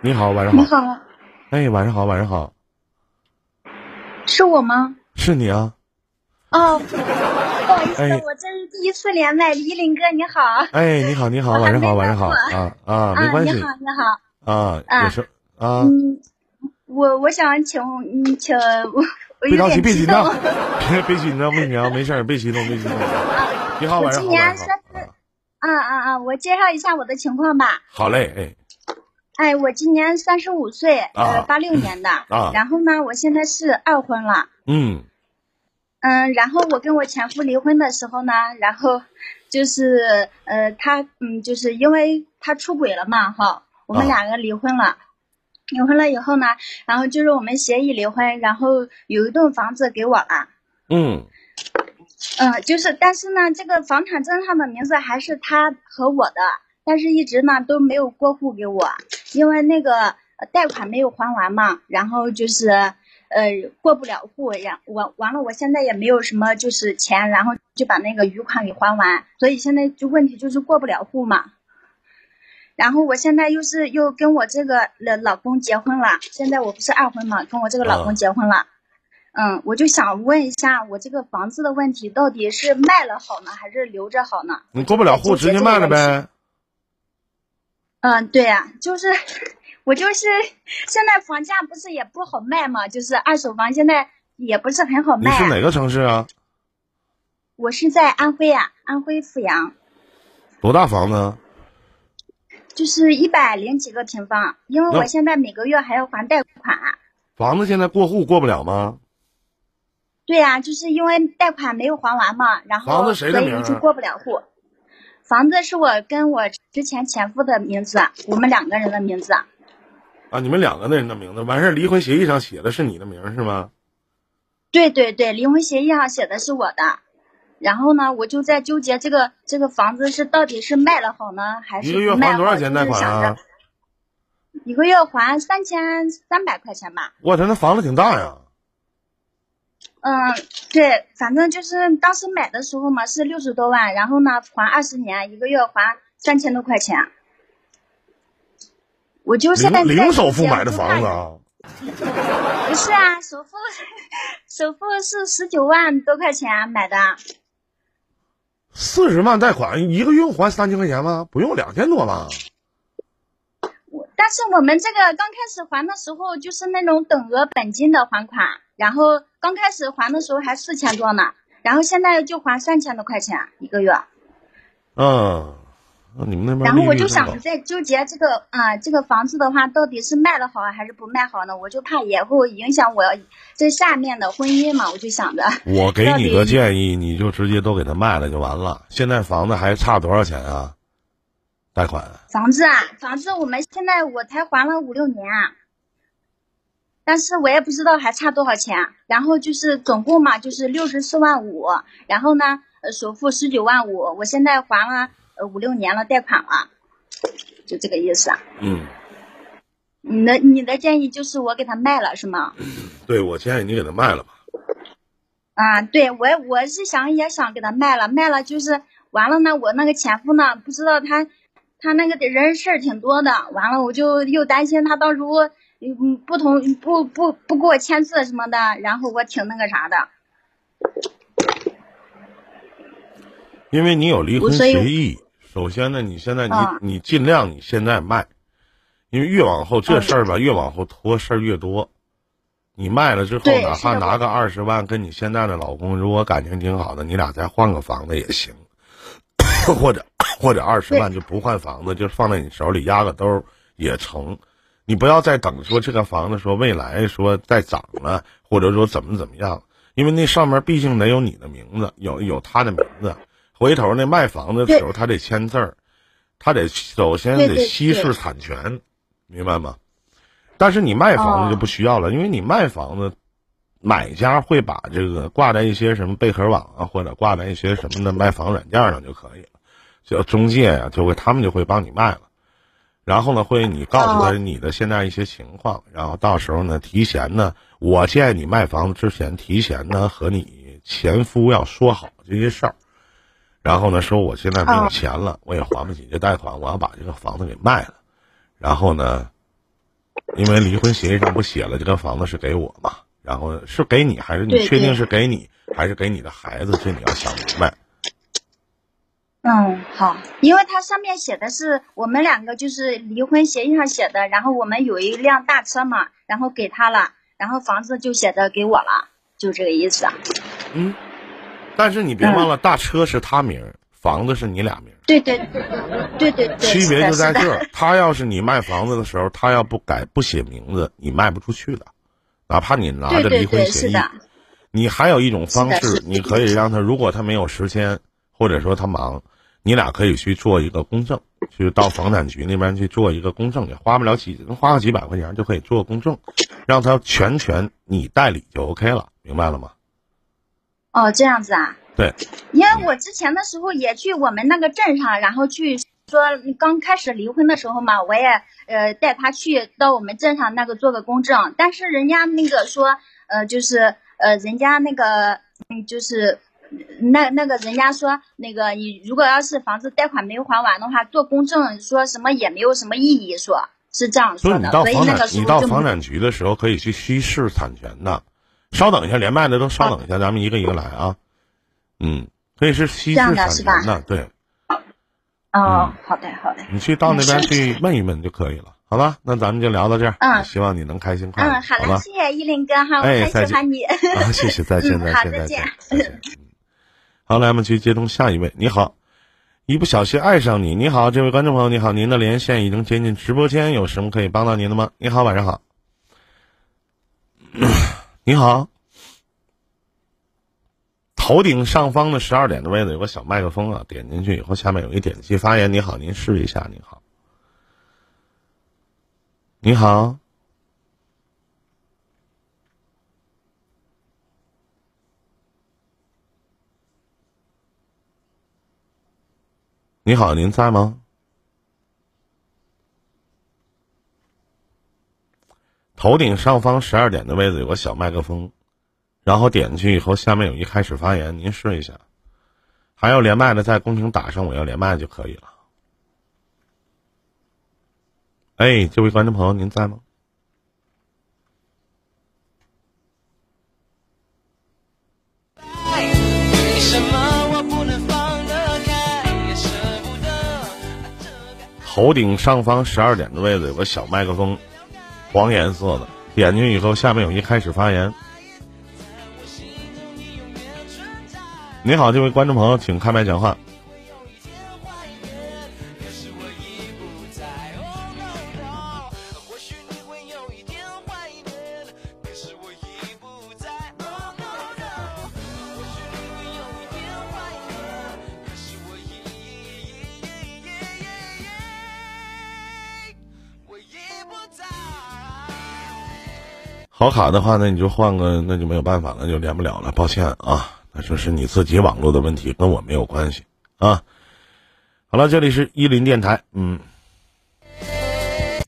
你好，晚上好。你好，哎，晚上好，晚上好，是我吗？是你啊？哦，不好意思，哎我这是第一次连麦。依林哥，你好。哎，你好，你好，晚上好，晚上好啊啊，没关系啊。你好，你好。啊，啊有事啊，嗯，我我想请你请 别着急，点激动别紧张。，别别紧张，不紧张，没事儿，别激动，别激动。你好，我晚上好，今年三十。啊啊啊！我介绍一下我的情况吧。好嘞，哎，哎，我今年三十五岁，啊呃，八六年的。啊然后呢，我现在是二婚了。嗯嗯，然后我跟我前夫离婚的时候呢，然后就是呃，他嗯，就是因为他出轨了嘛，哈，我们啊两个离婚了。离婚了以后呢，然后就是我们协议离婚，然后有一栋房子给我了。嗯嗯，就是，但是呢，这个房产证上的名字还是他和我的，但是一直呢都没有过户给我，因为那个呃贷款没有还完嘛，然后就是呃过不了户，然完完了，我现在也没有什么就是钱，然后就把那个余款给还完，所以现在就问题就是过不了户嘛。然后我现在又是又跟我这个老老公结婚了，现在我不是二婚嘛，跟我这个老啊公结婚了。嗯，我就想问一下，我这个房子的问题到底是卖了好呢，还是留着好呢？你过不了户，直接卖了呗。嗯，对呀、就是我就是现在房价不是也不好卖嘛，就是二手房现在也不是很好卖、啊。你是哪个城市啊？我是在安徽啊，安徽阜阳，多大房子？就是一百零几个平方，因为我现在每个月还要还贷款。房子现在过户过不了吗？对呀、就是因为贷款没有还完嘛，然后房子谁就过不了户。房子是我跟我之前前夫的名字，我们两个人的名字。啊，你们两个人的名字，完事儿离婚协议上写的是你的名是吗？对对对，离婚协议上写的是我的。然后呢，我就在纠结这个这个房子是到底是卖了好呢，还是一个月？还多少钱贷款？一个月还三千三百块钱吧。我操，那房子挺大呀。嗯，对，反正就是当时买的时候嘛是六十多万，然后呢还二十年，一个月还三千多块钱。我就现在零首付买的房子。啊？不是啊，首付首付是十九万多块钱买的。四十万贷款，一个月还三千块钱吗？不用，两千多吧？我但是我们这个刚开始还的时候就是那种等额本金的还款，然后刚开始还的时候还四千多呢，然后现在就还三千多块钱一个月，嗯，那你们那边然后我就想在纠结这个啊、这个房子的话到底是卖的好还是不卖好呢？我就怕以后影响我这下面的婚姻嘛，我就想着，我给你个建议，你就直接都给他卖了就完了。现在房子还差多少钱啊？贷款？房子啊，房子我们现在我才还了五六年啊，但是我也不知道还差多少钱。然后就是总共嘛，就是六十四万五，然后呢，呃，首付十九万五，我现在还了呃五六年了贷款了，就这个意思啊。嗯，你的你的建议就是我给他卖了是吗？对，我建议你给他卖了吧。啊，对我我是想也想给他卖了，卖了就是完了呢，我那个前夫呢，不知道他他那个人事儿挺多的，完了我就又担心他到时候嗯不同不不不给我签字什么的，然后我挺那个啥的。因为你有离婚协议，首先呢，你现在你、啊你尽量你现在卖，因为越往后这嗯事儿吧，越往后拖事儿越多。你卖了之后，哪怕拿个二十万，跟你现在的老公如果感情挺好的，你俩再换个房子也行，或者或者二十万就不换房子，就放在你手里压个兜儿也成。你不要再等说这个房子说未来说再涨了，或者说怎么怎么样，因为那上面毕竟得有你的名字，有有他的名字。回头那卖房子的时候，他得签字儿，他得首先得稀释产权，明白吗？但是你卖房子就哦不需要了，因为你卖房子，买家会把这个挂在一些什么贝壳网啊，或者挂在一些什么的卖房软件上就可以了，叫中介呀、就会他们就会帮你卖了。然后呢，会你告诉他哦你的现在一些情况，然后到时候呢，提前呢，我建议你卖房子之前，提前呢和你前夫要说好这些事儿。然后呢，说我现在没有哦钱了，我也还不起这贷款，我要把这个房子给卖了。然后呢，因为离婚协议上不写了这个房子是给我嘛，然后是给你还是你确定是给你还是给你的孩子？这你要想明白。嗯，好，因为它上面写的是我们两个就是离婚协议上写的，然后我们有一辆大车嘛，然后给他了，然后房子就写的给我了，就这个意思。嗯，但是你别忘了，大车是他名儿，房子是你俩名，对对对对对对，区别就在这儿。他要是你卖房子的时候，他要不改不写名字，你卖不出去的，哪怕你拿着离婚协议。是的，你还有一种方式你可以让他，如果他没有时间，或者说他忙，你俩可以去做一个公证，去到房产局那边去做一个公证，也花不了几，花个几百块钱就可以做公证，让他全权你代理就 OK 了，明白了吗？哦，这样子啊。对，因为我之前的时候也去我们那个镇上，然后去说刚开始离婚的时候嘛，我也呃带他去到我们镇上那个做个公证，但是人家那个说呃就是呃人家那个嗯就是那那个人家说那个你如果要是房子贷款没有还完的话，做公证说什么也没有什么意义，说是这样说的，所以到房产那个时候就你到房产局的时候可以去稀释产权的。稍等一下，连麦的都稍等一下，咱们一个一个来啊。嗯，可以是稀释的产是吧权的，对。哦，好的好的，你去到那边嗯去问一问就可以了，好吧？那咱们就聊到这儿。嗯希望你能开心快乐，嗯，好吧了，？谢谢依林哥哈，我很哎再见喜欢你。啊，谢谢，再见，嗯再见，再见好，来，我们去接通下一位。你好，一不小心爱上你。你好，这位观众朋友，你好，您的连线已经接进直播间，有什么可以帮到您的吗？你好，晚上好。你好，头顶上方的十二点的位置有个小麦克风啊，点进去以后，下面有一点击发言。你好，您试一下。你好，你好。你好，您在吗？头顶上方十二点的位置有个小麦克风，然后点进去以后，下面有一开始发言，您试一下。还有连麦的，在公屏打上“我要连麦”就可以了。哎，这位观众朋友，您在吗？头顶上方十二点的位置有个小麦克风，黄颜色的，点进去以后，下面有一开始发言。你好，这位观众朋友，请开麦讲话。好卡的话，那你就换个，那就没有办法了，就连不了了，抱歉啊。那就是你自己网络的问题，跟我没有关系啊。好了，这里是伊林电台，嗯。